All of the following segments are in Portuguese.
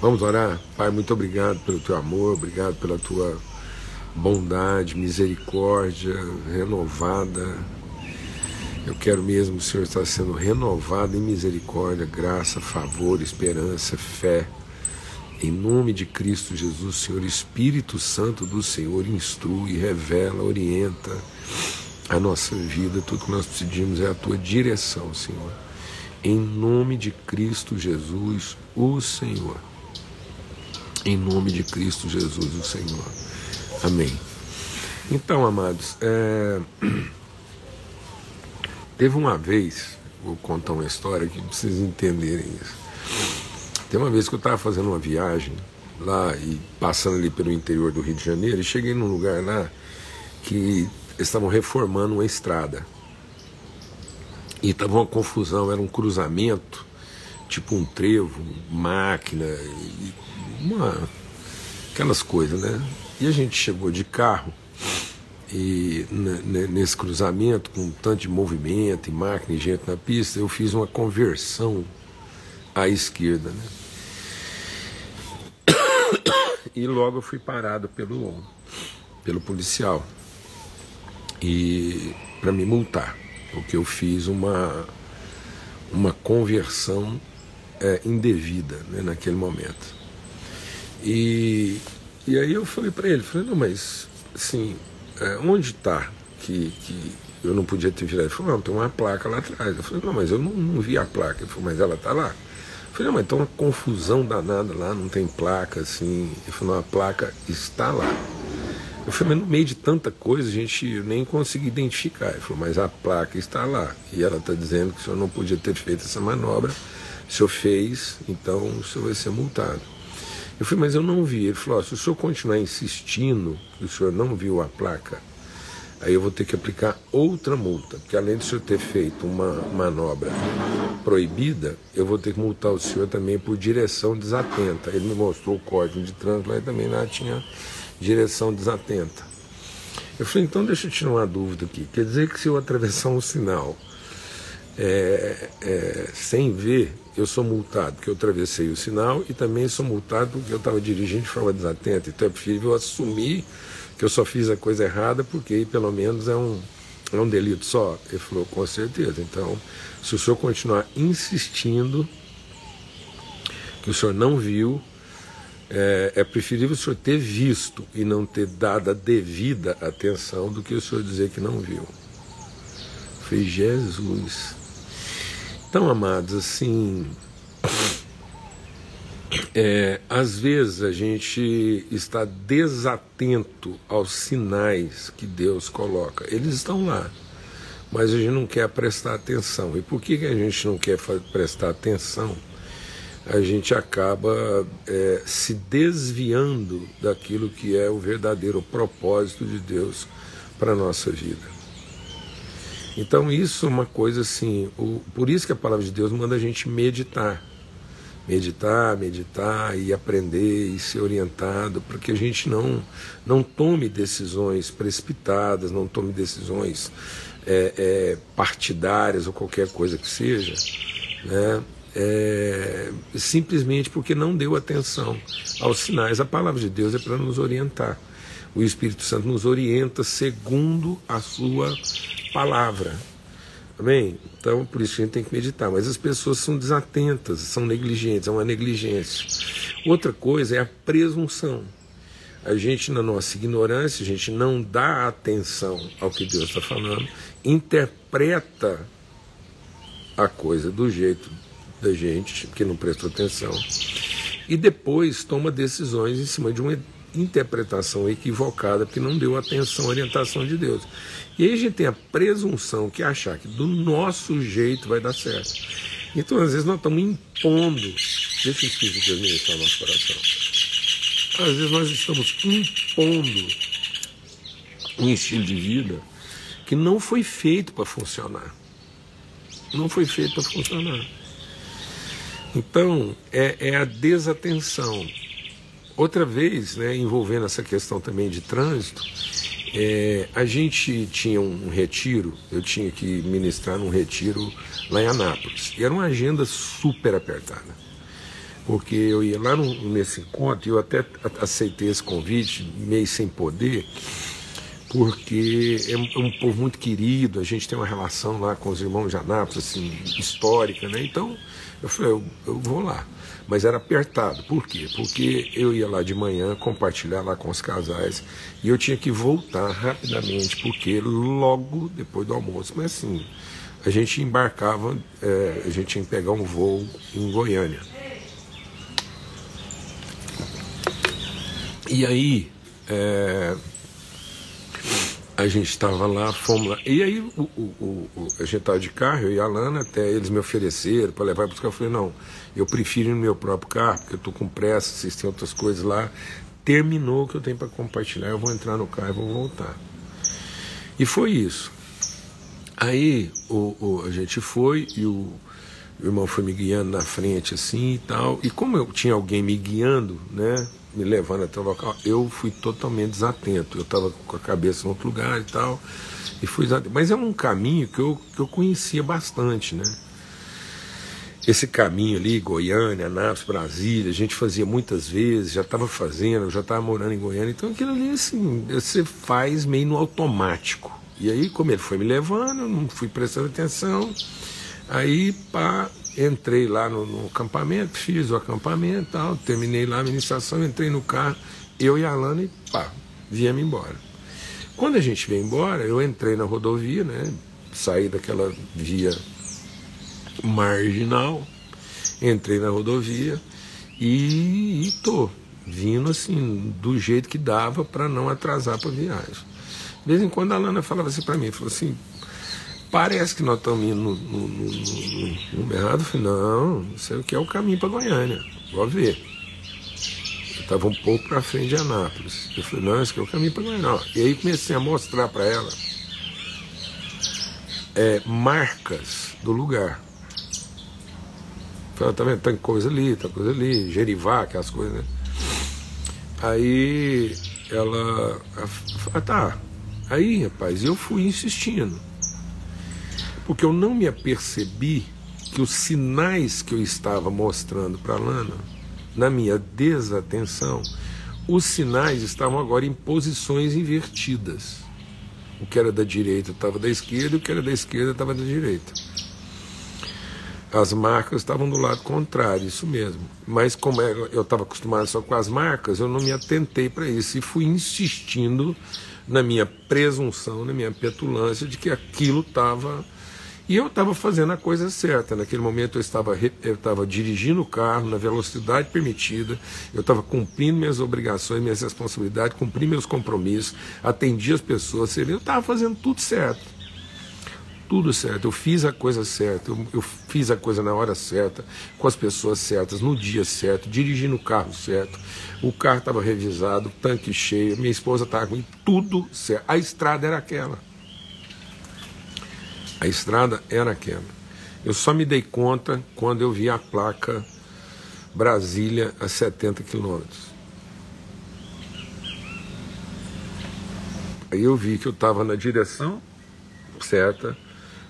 Vamos orar? Pai, muito obrigado pelo teu amor, obrigado pela tua bondade, misericórdia renovada. Eu quero mesmo, Senhor, estar sendo renovado em misericórdia, graça, favor, esperança, fé. Em nome de Cristo Jesus, Senhor, Espírito Santo do Senhor, instrui, revela, orienta a nossa vida. Tudo que nós pedimos é a tua direção, Senhor. Em nome de Cristo Jesus, o Senhor. Em nome de Cristo Jesus, o Senhor. Amém. Então, amados, é... teve uma vez, vou contar uma história que vocês entenderem isso. Tem uma vez que eu estava fazendo uma viagem lá e passando ali pelo interior do Rio de Janeiro e cheguei num lugar lá que estavam reformando uma estrada. E estava uma confusão, era um cruzamento, tipo um trevo, máquina, uma, aquelas coisas, né? E a gente chegou de carro e nesse cruzamento, com tanto de movimento e máquina e gente na pista, eu fiz uma conversão à esquerda, né? E logo eu fui parado pelo, pelo policial e para me multar, porque eu fiz uma, uma conversão é, indevida né, naquele momento. E, e aí eu falei para ele, falei, não, mas assim, é, onde está que, que eu não podia ter virado? Ele falou, não, tem uma placa lá atrás. Eu falei, não, mas eu não, não vi a placa. Ele falou, mas ela está lá. Eu falei, não, mas então uma confusão danada lá, não tem placa assim. Ele falou, não, a placa está lá. Eu falei, mas no meio de tanta coisa a gente nem conseguiu identificar. Ele falou, mas a placa está lá. E ela está dizendo que o senhor não podia ter feito essa manobra. O senhor fez, então o senhor vai ser multado. Eu falei, mas eu não vi. Ele falou, oh, se o senhor continuar insistindo que o senhor não viu a placa, aí eu vou ter que aplicar outra multa. Porque além de o senhor ter feito uma manobra proibida, eu vou ter que multar o senhor também por direção desatenta. Ele me mostrou o código de trânsito lá e também lá tinha direção desatenta. Eu falei, então deixa eu tirar uma dúvida aqui. Quer dizer que se eu atravessar um sinal é, é, sem ver, eu sou multado porque eu atravessei o sinal e também sou multado porque eu estava dirigindo de forma desatenta. Então é preferível assumir que eu só fiz a coisa errada porque aí pelo menos é um, é um delito só. Ele falou, com certeza. Então, se o senhor continuar insistindo que o senhor não viu, é, é, preferível o senhor ter visto e não ter dado a devida atenção do que o senhor dizer que não viu. Foi Jesus. Então, amados, assim. É, às vezes a gente está desatento aos sinais que Deus coloca. Eles estão lá, mas a gente não quer prestar atenção. E por que, que a gente não quer prestar atenção? a gente acaba é, se desviando daquilo que é o verdadeiro propósito de Deus para a nossa vida. Então isso é uma coisa assim, o, por isso que a palavra de Deus manda a gente meditar. Meditar, meditar e aprender e ser orientado para que a gente não, não tome decisões precipitadas, não tome decisões é, é, partidárias ou qualquer coisa que seja, né? é, simplesmente porque não deu atenção aos sinais. A palavra de Deus é para nos orientar. O Espírito Santo nos orienta segundo a sua palavra. Amém? Então, por isso a gente tem que meditar. Mas as pessoas são desatentas, são negligentes, é uma negligência. Outra coisa é a presunção. A gente, na nossa ignorância, a gente não dá atenção ao que Deus está falando, interpreta a coisa do jeito da gente que não prestou atenção e depois toma decisões em cima de uma interpretação equivocada porque não deu atenção à orientação de Deus. E aí a gente tem a presunção que achar que do nosso jeito vai dar certo. Então, às vezes, nós estamos impondo. Deixa o Espírito de Deus ministrar o nosso coração. Às vezes, nós estamos impondo um estilo de vida que não foi feito para funcionar. Não foi feito para funcionar. Então, é, é a desatenção. Outra vez, né, envolvendo essa questão também de trânsito, é, a gente tinha um retiro, eu tinha que ministrar num retiro lá em Anápolis. E era uma agenda super apertada. porque eu ia lá no, nesse encontro e eu até aceitei esse convite, meio sem poder, porque é um, é um, povo muito querido, a gente tem uma relação lá com os irmãos de Anápolis, assim, histórica, né? Então, eu falei, eu, eu vou lá. Mas era apertado. Por quê? Porque eu ia lá de manhã compartilhar lá com os casais e eu tinha que voltar rapidamente, porque logo depois do almoço, mas assim, a gente embarcava, é, a gente tinha que pegar um voo em Goiânia. E aí, é, a gente estava lá, fomos lá. E aí, o, o, o, a gente estava de carro, eu e a Lana, até eles me ofereceram para levar para. Eu falei, não, eu prefiro ir no meu próprio carro, porque eu estou com pressa, vocês têm outras coisas lá. Terminou o que eu tenho para compartilhar, eu vou entrar no carro e vou voltar. E foi isso. Aí o, a gente foi e o, o irmão foi me guiando na frente assim e tal. E como eu tinha alguém me guiando, né? me levando até o local, eu fui totalmente desatento. Eu estava com a cabeça em outro lugar e tal, e fui. Mas é um caminho que eu, que eu conhecia bastante, né? Esse caminho ali, Goiânia, Anápolis, Brasília, a gente fazia muitas vezes, já estava fazendo, já estava morando em Goiânia, então aquilo ali, assim, você faz meio no automático. E aí, como ele foi me levando, não fui prestando atenção, aí, pá, Entrei lá no, no acampamento, fiz o acampamento tal, terminei lá a administração, entrei no carro, eu e a Alana e pá, viemos embora. Quando a gente veio embora, eu entrei na rodovia, né? Saí daquela via marginal, entrei na rodovia e, e tô vindo assim, do jeito que dava para não atrasar para a viagem. De vez em quando a Alana falava assim para mim, falou assim, Parece que nós estamos indo no, no, no, no errado. Eu falei, não, isso é o que é o caminho para Goiânia. Vou ver. Eu estava um pouco para frente de Anápolis. Eu falei, não, esse aqui é o caminho para Goiânia. E aí comecei a mostrar para ela é, marcas do lugar. Falei, tá vendo? Tem coisa ali, tem coisa ali, Jerivá, aquelas coisas, né? Aí ela. Ah, tá. Aí, rapaz, eu fui insistindo porque eu não me apercebi que os sinais que eu estava mostrando para Lana, na minha desatenção, os sinais estavam agora em posições invertidas. O que era da direita estava da esquerda e o que era da esquerda estava da direita. As marcas estavam do lado contrário, isso mesmo. Mas como eu estava acostumado só com as marcas, eu não me atentei para isso e fui insistindo na minha presunção, na minha petulância de que aquilo estava e eu estava fazendo a coisa certa. Naquele momento eu estava, eu estava dirigindo o carro na velocidade permitida, eu estava cumprindo minhas obrigações, minhas responsabilidades, cumpri meus compromissos, atendi as pessoas, eu estava fazendo tudo certo. Tudo certo, eu fiz a coisa certa, eu, eu fiz a coisa na hora certa, com as pessoas certas, no dia certo, dirigindo o carro certo, o carro estava revisado, tanque cheio, minha esposa estava com tudo certo, a estrada era aquela. A estrada era aquela. Eu só me dei conta quando eu vi a placa Brasília a 70 quilômetros. Aí eu vi que eu estava na direção certa,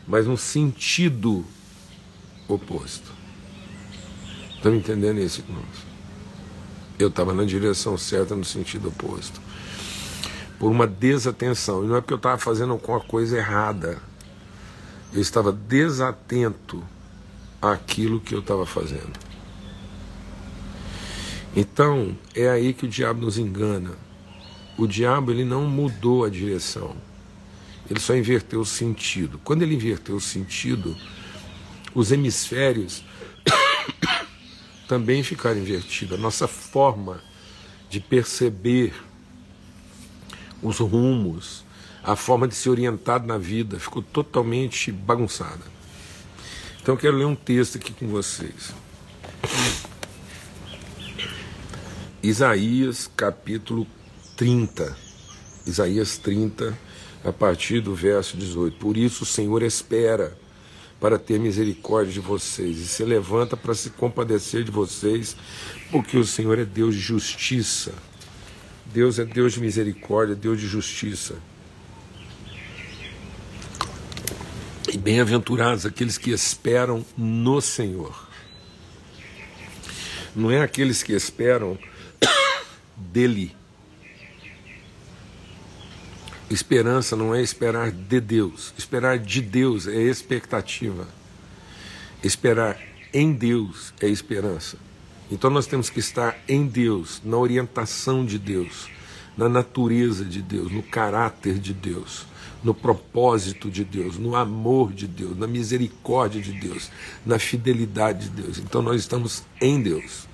mas no sentido oposto. Estão entendendo isso, irmãos? Eu estava na direção certa no sentido oposto. Por uma desatenção. E não é porque eu estava fazendo alguma coisa errada eu estava desatento àquilo que eu estava fazendo. Então, é aí que o diabo nos engana. O diabo ele não mudou a direção. Ele só inverteu o sentido. Quando ele inverteu o sentido, os hemisférios também ficaram invertidos. A nossa forma de perceber os rumos, a forma de ser orientado na vida ficou totalmente bagunçada. Então eu quero ler um texto aqui com vocês. Isaías capítulo 30. Isaías 30, a partir do verso 18. Por isso o Senhor espera para ter misericórdia de vocês e se levanta para se compadecer de vocês, porque o Senhor é Deus de justiça. Deus é Deus de misericórdia, Deus de justiça. E bem-aventurados aqueles que esperam no Senhor. não é aqueles que esperam dele. Esperança não é esperar de Deus. Esperar de Deus é expectativa. Esperar em Deus é esperança. Então nós temos que estar em Deus, na orientação de Deus, na natureza de Deus, no caráter de Deus, no propósito de Deus, no amor de Deus, na misericórdia de Deus, na fidelidade de Deus. Então nós estamos em Deus.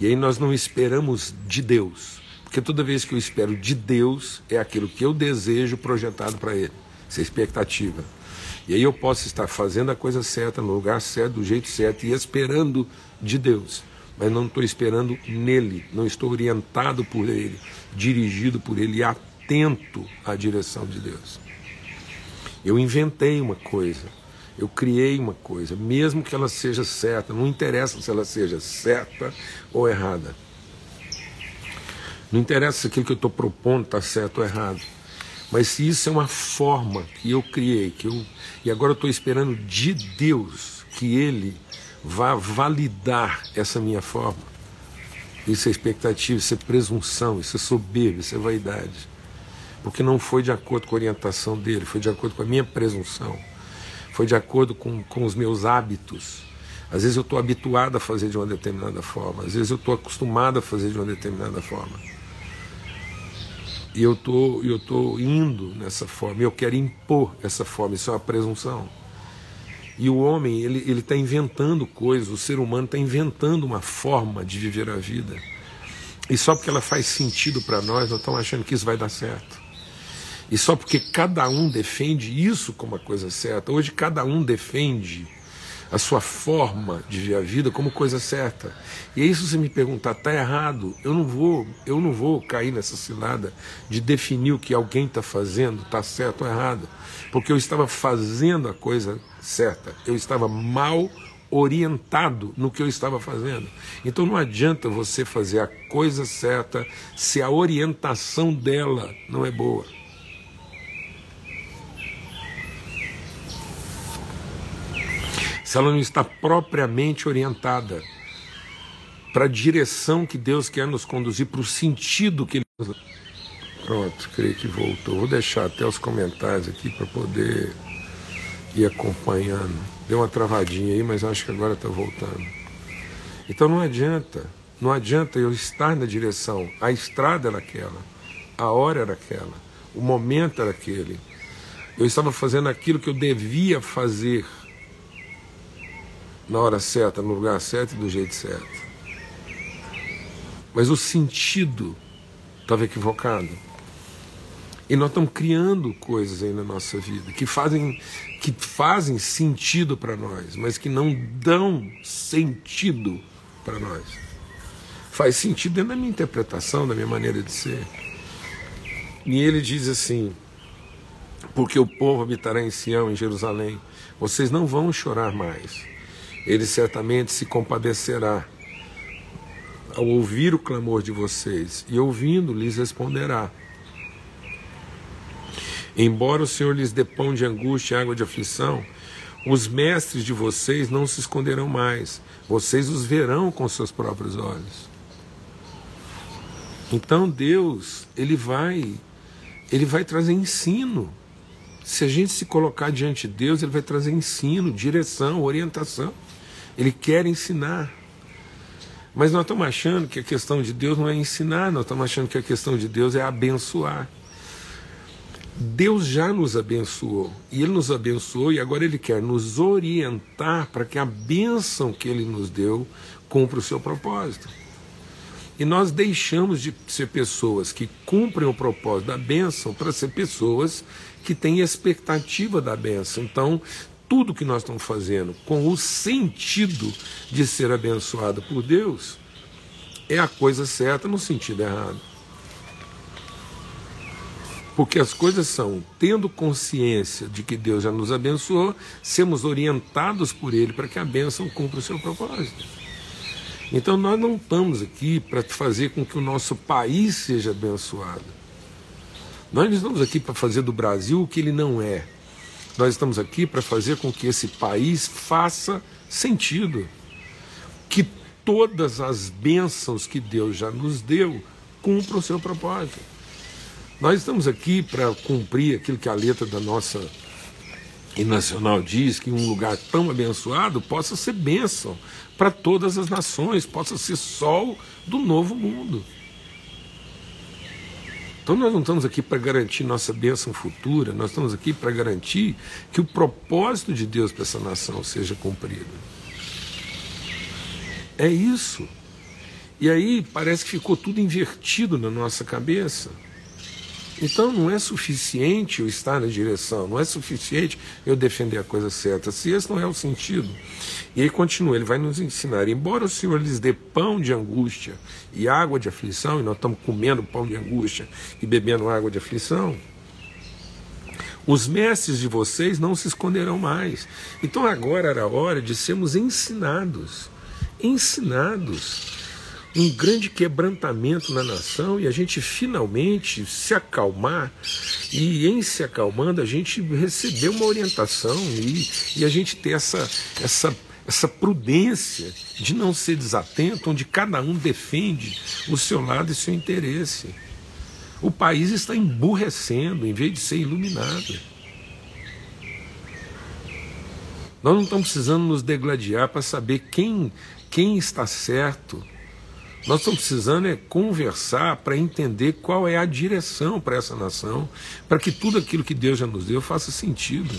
E aí nós não esperamos de Deus, porque toda vez que eu espero de Deus, é aquilo que eu desejo projetado para Ele. Essa é expectativa. E aí eu posso estar fazendo a coisa certa, no lugar certo, do jeito certo e esperando de Deus. Mas não estou esperando nele, não estou orientado por Ele, dirigido por Ele atento à direção de Deus. Eu inventei uma coisa, eu criei uma coisa, mesmo que ela seja certa, não interessa se ela seja certa ou errada. Não interessa se aquilo que eu estou propondo está certo ou errado. Mas se isso é uma forma que eu criei, que eu, e agora eu estou esperando de Deus que Ele vá validar essa minha forma, isso é expectativa, isso é presunção, isso é soberba, isso é vaidade. Porque não foi de acordo com a orientação dele, foi de acordo com a minha presunção, foi de acordo com, com os meus hábitos. Às vezes eu estou habituado a fazer de uma determinada forma, às vezes eu estou acostumado a fazer de uma determinada forma. E eu tô, eu tô indo nessa forma, eu quero impor essa forma, isso é uma presunção. E o homem, ele está inventando coisas, o ser humano está inventando uma forma de viver a vida. E só porque ela faz sentido para nós, nós estamos achando que isso vai dar certo. E só porque cada um defende isso como a coisa certa. Hoje cada um defende a sua forma de ver a vida como coisa certa. E aí se você me perguntar, está errado, eu não vou, eu não vou cair nessa cilada de definir o que alguém está fazendo, está certo ou errado, porque eu estava fazendo a coisa certa, eu estava mal orientado no que eu estava fazendo. Então não adianta você fazer a coisa certa se a orientação dela não é boa. Se ela não está propriamente orientada para a direção que Deus quer nos conduzir, para o sentido que Ele. Pronto, creio que voltou. Vou deixar até os comentários aqui para poder ir acompanhando. Deu uma travadinha aí, mas acho que agora está voltando. Então não adianta, não adianta eu estar na direção. A estrada era aquela, a hora era aquela, o momento era aquele. Eu estava fazendo aquilo que eu devia fazer na hora certa, no lugar certo e do jeito certo. Mas o sentido estava equivocado. E nós estamos criando coisas aí na nossa vida que fazem, que fazem sentido para nós, mas que não dão sentido para nós. Faz sentido dentro da minha interpretação, da minha maneira de ser. E ele diz assim: porque o povo habitará em Sião, em Jerusalém, vocês não vão chorar mais ele certamente se compadecerá ao ouvir o clamor de vocês, e ouvindo lhes responderá. Embora o Senhor lhes dê pão de angústia e água de aflição, os mestres de vocês não se esconderão mais, vocês os verão com seus próprios olhos. Então Deus, ele vai ele vai trazer ensino. Se a gente se colocar diante de Deus, ele vai trazer ensino, direção, orientação. Ele quer ensinar. Mas nós estamos achando que a questão de Deus não é ensinar, nós estamos achando que a questão de Deus é abençoar. Deus já nos abençoou, e Ele nos abençoou, e agora Ele quer nos orientar para que a bênção que Ele nos deu cumpra o seu propósito. E nós deixamos de ser pessoas que cumprem o propósito da bênção para ser pessoas que têm expectativa da bênção. Então, tudo que nós estamos fazendo com o sentido de ser abençoado por Deus é a coisa certa no sentido errado. Porque as coisas são, tendo consciência de que Deus já nos abençoou, sermos orientados por Ele para que a bênção cumpra o seu propósito. Então nós não estamos aqui para fazer com que o nosso país seja abençoado. Nós não estamos aqui para fazer do Brasil o que ele não é. Nós estamos aqui para fazer com que esse país faça sentido. Que todas as bênçãos que Deus já nos deu, cumpra o seu propósito. Nós estamos aqui para cumprir aquilo que a letra da nossa e nacional diz que um lugar tão abençoado possa ser bênção para todas as nações, possa ser sol do novo mundo. Então nós não estamos aqui para garantir nossa bênção futura, nós estamos aqui para garantir que o propósito de Deus para essa nação seja cumprido. É isso. E aí parece que ficou tudo invertido na nossa cabeça. Então não é suficiente eu estar na direção, não é suficiente eu defender a coisa certa, se esse não é o sentido. E aí continua, ele vai nos ensinar: embora o Senhor lhes dê pão de angústia e água de aflição, e nós estamos comendo pão de angústia e bebendo água de aflição, os mestres de vocês não se esconderão mais. Então agora era a hora de sermos ensinados. Ensinados um grande quebrantamento na nação e a gente finalmente se acalmar e em se acalmando a gente receber uma orientação e, e a gente ter essa, essa, essa prudência de não ser desatento, onde cada um defende o seu lado e seu interesse. O país está emburrecendo em vez de ser iluminado. Nós não estamos precisando nos degladiar para saber quem, quem está certo nós estamos precisando é conversar para entender qual é a direção para essa nação, para que tudo aquilo que Deus já nos deu faça sentido.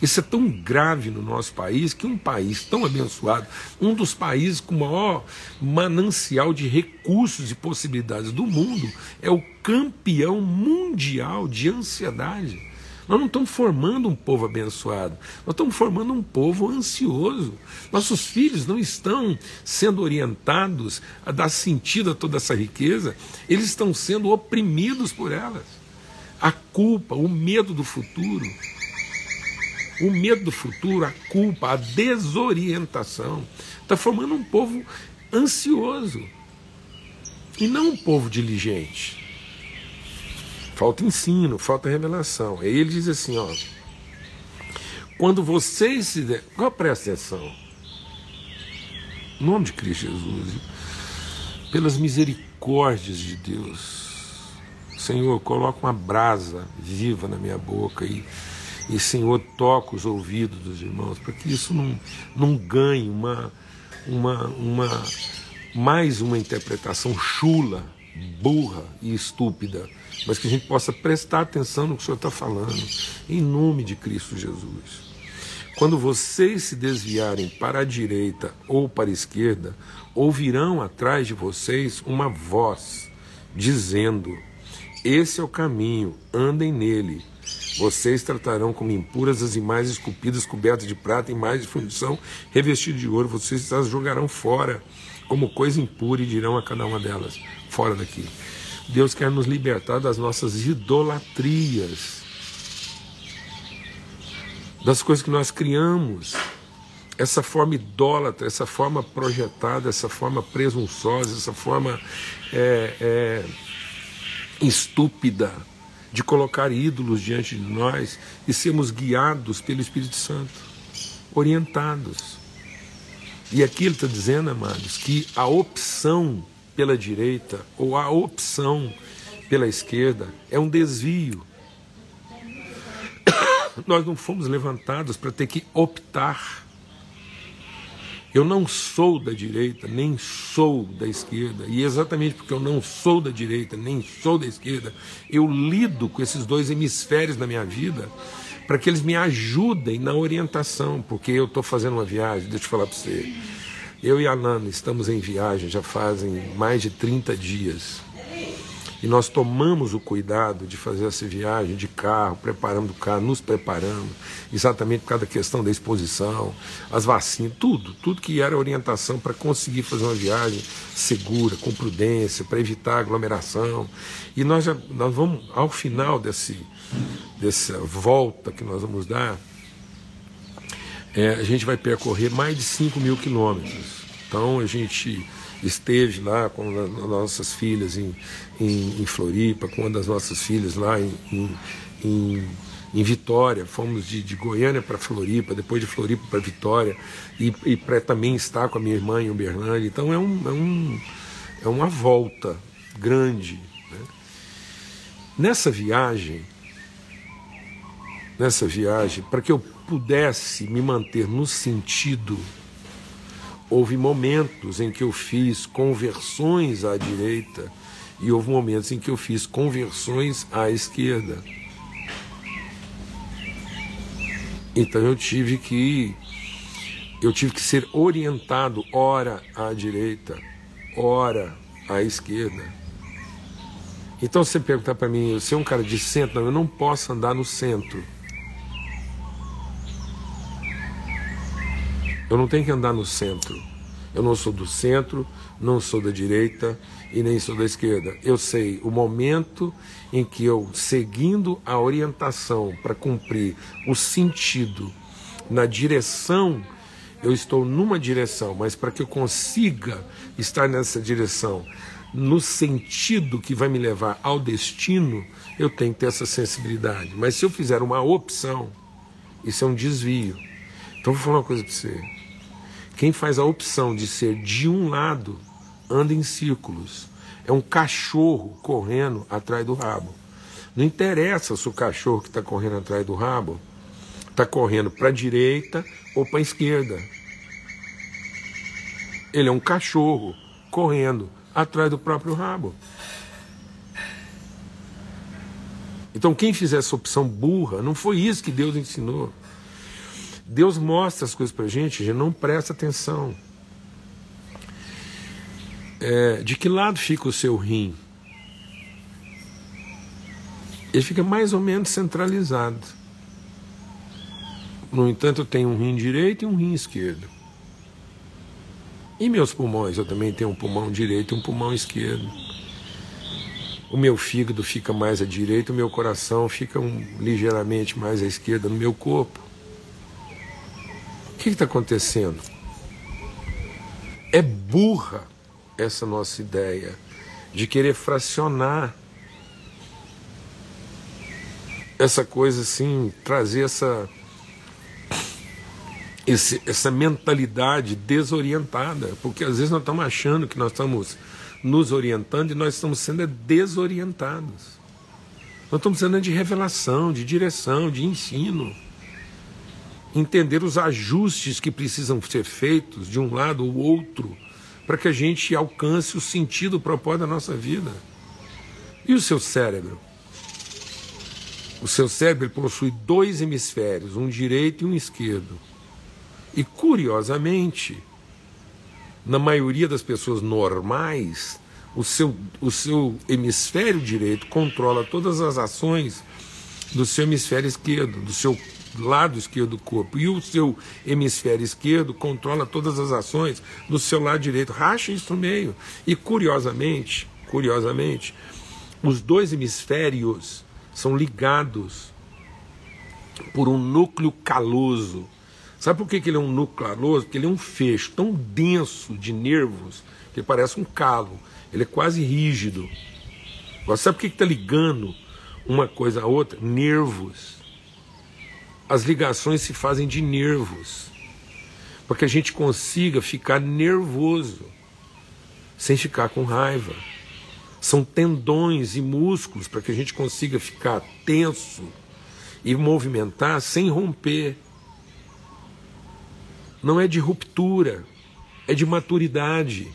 Isso é tão grave no nosso país que um país tão abençoado, um dos países com o maior manancial de recursos e possibilidades do mundo, é o campeão mundial de ansiedade. Nós não estamos formando um povo abençoado, nós estamos formando um povo ansioso. Nossos filhos não estão sendo orientados a dar sentido a toda essa riqueza, eles estão sendo oprimidos por elas. A culpa, o medo do futuro, o medo do futuro, a culpa, a desorientação, está formando um povo ansioso e não um povo diligente. Falta ensino, falta revelação. Aí ele diz assim, ó. Quando vocês se. De... Agora presta atenção. Em nome de Cristo Jesus, pelas misericórdias de Deus, Senhor, coloca uma brasa viva na minha boca e, e Senhor, toca os ouvidos dos irmãos, para que isso não, não ganhe uma, uma, uma, mais uma interpretação chula, burra e estúpida mas que a gente possa prestar atenção no que o Senhor está falando, em nome de Cristo Jesus. Quando vocês se desviarem para a direita ou para a esquerda, ouvirão atrás de vocês uma voz dizendo: Esse é o caminho, andem nele. Vocês tratarão como impuras as imagens esculpidas, cobertas de prata, imagens de fundição, revestidas de ouro. Vocês as jogarão fora como coisa impura e dirão a cada uma delas: Fora daqui. Deus quer nos libertar das nossas idolatrias, das coisas que nós criamos, essa forma idólatra, essa forma projetada, essa forma presunçosa, essa forma é, é, estúpida de colocar ídolos diante de nós e sermos guiados pelo Espírito Santo, orientados. E aqui ele está dizendo, amados, que a opção pela direita ou a opção pela esquerda é um desvio. Nós não fomos levantados para ter que optar. Eu não sou da direita, nem sou da esquerda, e exatamente porque eu não sou da direita, nem sou da esquerda, eu lido com esses dois hemisférios na minha vida para que eles me ajudem na orientação, porque eu estou fazendo uma viagem, deixa eu falar para você. Eu e a Nana estamos em viagem já fazem mais de 30 dias. E nós tomamos o cuidado de fazer essa viagem de carro, preparando o carro, nos preparando, exatamente por causa da questão da exposição, as vacinas, tudo, tudo que era orientação para conseguir fazer uma viagem segura, com prudência, para evitar aglomeração. E nós, já, nós vamos, ao final desse, dessa volta que nós vamos dar, é, a gente vai percorrer mais de 5 mil quilômetros. Então a gente esteve lá com as nossas filhas em, em, em, Floripa, com uma das nossas filhas lá em, em, em Vitória, fomos de, de Goiânia para Floripa, depois de Floripa para Vitória, e, e para também estar com a minha irmã em Uberlândia. Então é, um, é, um, é uma volta grande. Né? Nessa viagem, nessa viagem, para que eu pudesse me manter no sentido, houve momentos em que eu fiz conversões à direita e houve momentos em que eu fiz conversões à esquerda. Então eu tive que eu tive que ser orientado ora à direita, ora à esquerda. Então você perguntar para mim, eu sou um cara de centro, não, eu não posso andar no centro. Eu não tenho que andar no centro. Eu não sou do centro, não sou da direita e nem sou da esquerda. Eu sei o momento em que eu, seguindo a orientação para cumprir o sentido na direção, eu estou numa direção, mas para que eu consiga estar nessa direção, no sentido que vai me levar ao destino, eu tenho que ter essa sensibilidade. Mas se eu fizer uma opção, isso é um desvio. Então vou falar uma coisa para você. Quem faz a opção de ser de um lado anda em círculos. É um cachorro correndo atrás do rabo. Não interessa se o cachorro que está correndo atrás do rabo está correndo para a direita ou para a esquerda. Ele é um cachorro correndo atrás do próprio rabo. Então, quem fizer essa opção burra, não foi isso que Deus ensinou. Deus mostra as coisas para a gente, a gente não presta atenção. É, de que lado fica o seu rim? Ele fica mais ou menos centralizado. No entanto, eu tenho um rim direito e um rim esquerdo. E meus pulmões? Eu também tenho um pulmão direito e um pulmão esquerdo. O meu fígado fica mais à direita, o meu coração fica um, ligeiramente mais à esquerda no meu corpo que está acontecendo? É burra essa nossa ideia de querer fracionar essa coisa assim, trazer essa esse, essa mentalidade desorientada, porque às vezes nós estamos achando que nós estamos nos orientando e nós estamos sendo desorientados. Nós estamos sendo de revelação, de direção, de ensino entender os ajustes que precisam ser feitos de um lado ou outro para que a gente alcance o sentido, o propósito da nossa vida. E o seu cérebro? O seu cérebro possui dois hemisférios, um direito e um esquerdo. E curiosamente, na maioria das pessoas normais, o seu, o seu hemisfério direito controla todas as ações do seu hemisfério esquerdo, do seu lado esquerdo do corpo e o seu hemisfério esquerdo controla todas as ações do seu lado direito. Racha isso no meio. E curiosamente, curiosamente, os dois hemisférios são ligados por um núcleo caloso. Sabe por que, ele é um núcleo caloso? Porque ele é um fecho tão denso de nervos que parece um calo. Ele é quase rígido. Agora, sabe por que está ligando uma coisa a outra? Nervos as ligações se fazem de nervos, para que a gente consiga ficar nervoso, sem ficar com raiva. São tendões e músculos para que a gente consiga ficar tenso e movimentar sem romper. Não é de ruptura, é de maturidade.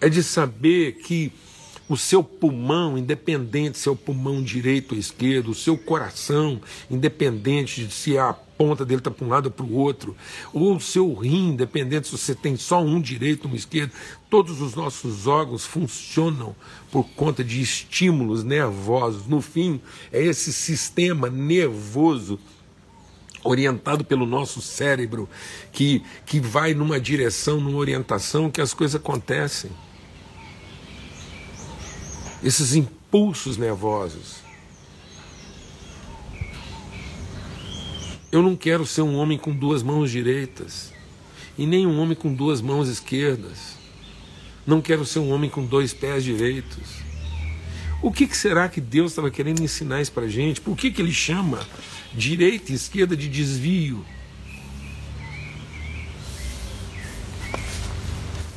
É de saber que o seu pulmão, independente se é o pulmão direito ou esquerdo, o seu coração, independente de se a ponta dele está para um lado ou para o outro, ou o seu rim, independente se você tem só um direito ou um esquerdo, todos os nossos órgãos funcionam por conta de estímulos nervosos. No fim, é esse sistema nervoso orientado pelo nosso cérebro que, que vai numa direção, numa orientação que as coisas acontecem esses impulsos nervosos. Eu não quero ser um homem com duas mãos direitas e nem um homem com duas mãos esquerdas. Não quero ser um homem com dois pés direitos. O que, que será que Deus estava querendo ensinar isso para gente? Por que, que ele chama direita e esquerda de desvio?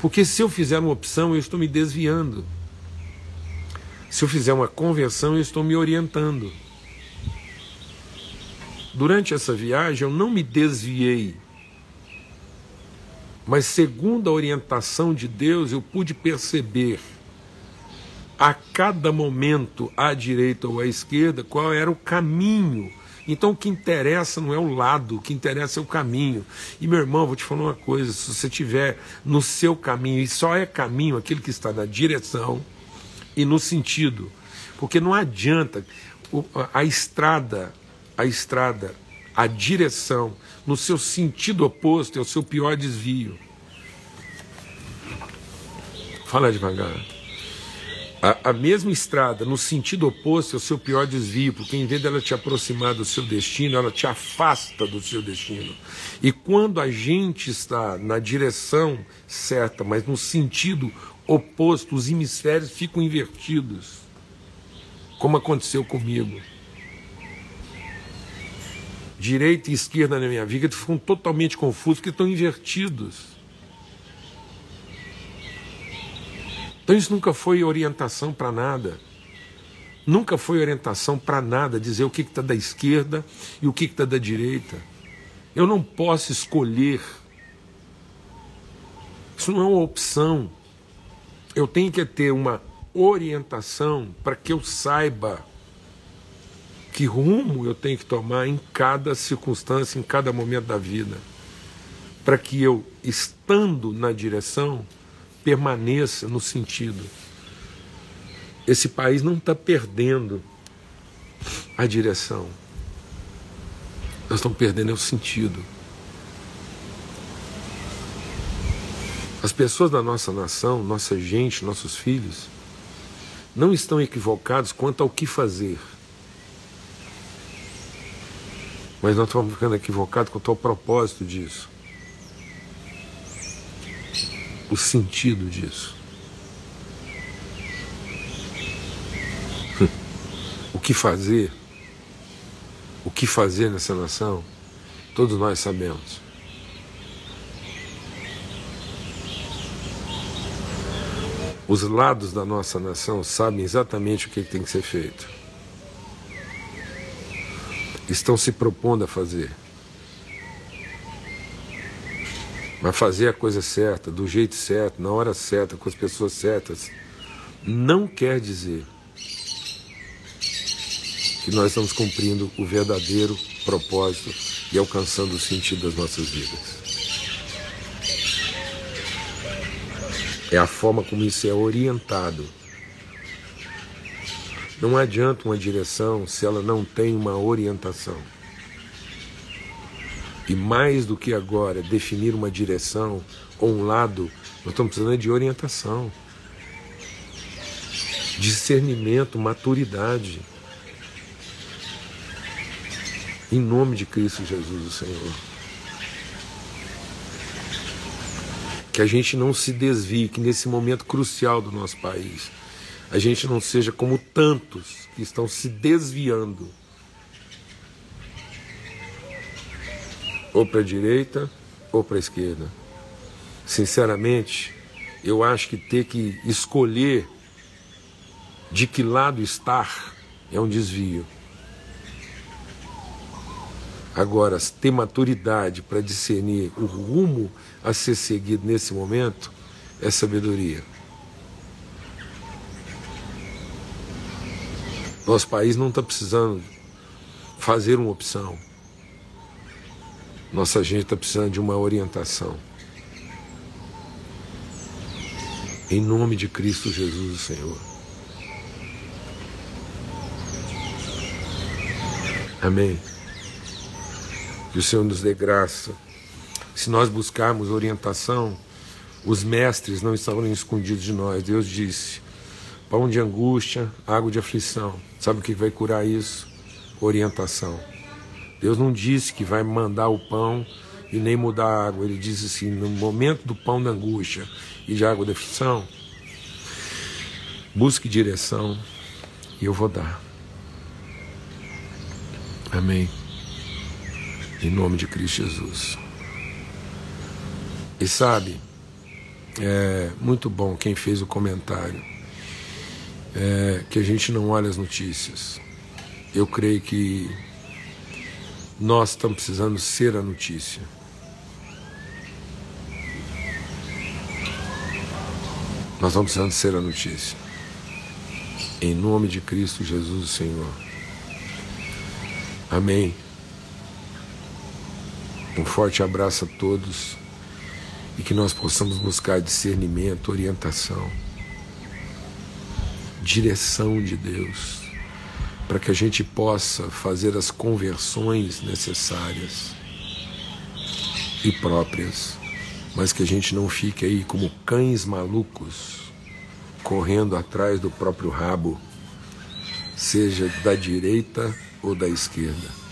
Porque se eu fizer uma opção, eu estou me desviando. Se eu fizer uma conversão, eu estou me orientando. Durante essa viagem, eu não me desviei. Mas, segundo a orientação de Deus, eu pude perceber a cada momento, à direita ou à esquerda, qual era o caminho. Então o que interessa não é o lado, o que interessa é o caminho. E meu irmão, vou te falar uma coisa: se você estiver no seu caminho, e só é caminho aquele que está na direção e no sentido, porque não adianta a estrada, a estrada, a direção, no seu sentido oposto é o seu pior desvio. Fala devagar. A, a, mesma estrada, no sentido oposto, é o seu pior desvio, porque em vez dela te aproximar do seu destino, ela te afasta do seu destino. E quando a gente está na direção certa, mas no sentido oposto, os hemisférios ficam invertidos, como aconteceu comigo. Direita e esquerda na minha vida ficam totalmente confusos, porque estão invertidos. Então isso nunca foi orientação para nada. Nunca foi orientação para nada dizer o que está da esquerda e o que está da direita. Eu não posso escolher. Isso não é uma opção. Eu tenho que ter uma orientação para que eu saiba que rumo eu tenho que tomar em cada circunstância, em cada momento da vida. Para que eu, estando na direção, permaneça no sentido. Esse país não está perdendo a direção. Nós estamos perdendo o sentido. As pessoas da nossa nação, nossa gente, nossos filhos, não estão equivocados quanto ao que fazer. Mas nós estamos ficando equivocados quanto ao propósito disso o sentido disso. o que fazer? O que fazer nessa nação? Todos nós sabemos. Os lados da nossa nação sabem exatamente o que tem que ser feito. Estão se propondo a fazer. Mas fazer a coisa certa, do jeito certo, na hora certa, com as pessoas certas, não quer dizer que nós estamos cumprindo o verdadeiro propósito e alcançando o sentido das nossas vidas. É a forma como isso é orientado. Não adianta uma direção se ela não tem uma orientação. E mais do que agora definir uma direção ou um lado, nós estamos precisando de orientação, discernimento, maturidade. Em nome de Cristo Jesus, o Senhor. Que a gente não se desvie, que nesse momento crucial do nosso país, a gente não seja como tantos que estão se desviando ou para a direita ou para a esquerda. Sinceramente, eu acho que ter que escolher de que lado estar é um desvio. Agora, ter maturidade para discernir o rumo a ser seguido nesse momento é sabedoria. Nosso país não está precisando fazer uma opção. Nossa gente está precisando de uma orientação. Em nome de Cristo Jesus, o Senhor. Amém. Que o Senhor nos dê graça. Se nós buscarmos orientação, os mestres não estavam escondidos de nós. Deus disse: pão de angústia, água de aflição. Sabe o que vai curar isso? Orientação. Deus não disse que vai mandar o pão e nem mudar a água. Ele disse assim: no momento do pão da angústia e de água da aflição, busque direção, E eu vou dar. Amém. Em nome de Cristo Jesus. E sabe, é muito bom quem fez o comentário é, que a gente não olha as notícias. Eu creio que nós estamos precisando ser a notícia. Nós estamos precisando ser a notícia. Em nome de Cristo Jesus, Senhor. Amém. Um forte abraço a todos e que nós possamos buscar discernimento, orientação, direção de Deus, para que a gente possa fazer as conversões necessárias e próprias, mas que a gente não fique aí como cães malucos correndo atrás do próprio rabo, seja da direita ou da esquerda.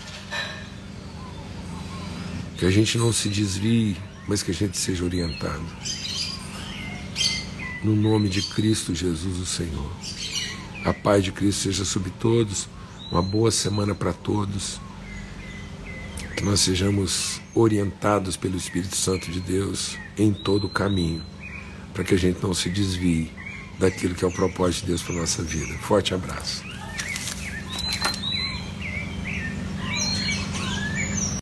Que a gente não se desvie mas que a gente seja orientado. No nome de Cristo Jesus, o Senhor. A paz de Cristo seja sobre todos. Uma boa semana para todos. Que nós sejamos orientados pelo Espírito Santo de Deus em todo o caminho, para que a gente não se desvie daquilo que é o propósito de Deus para nossa vida. Forte abraço.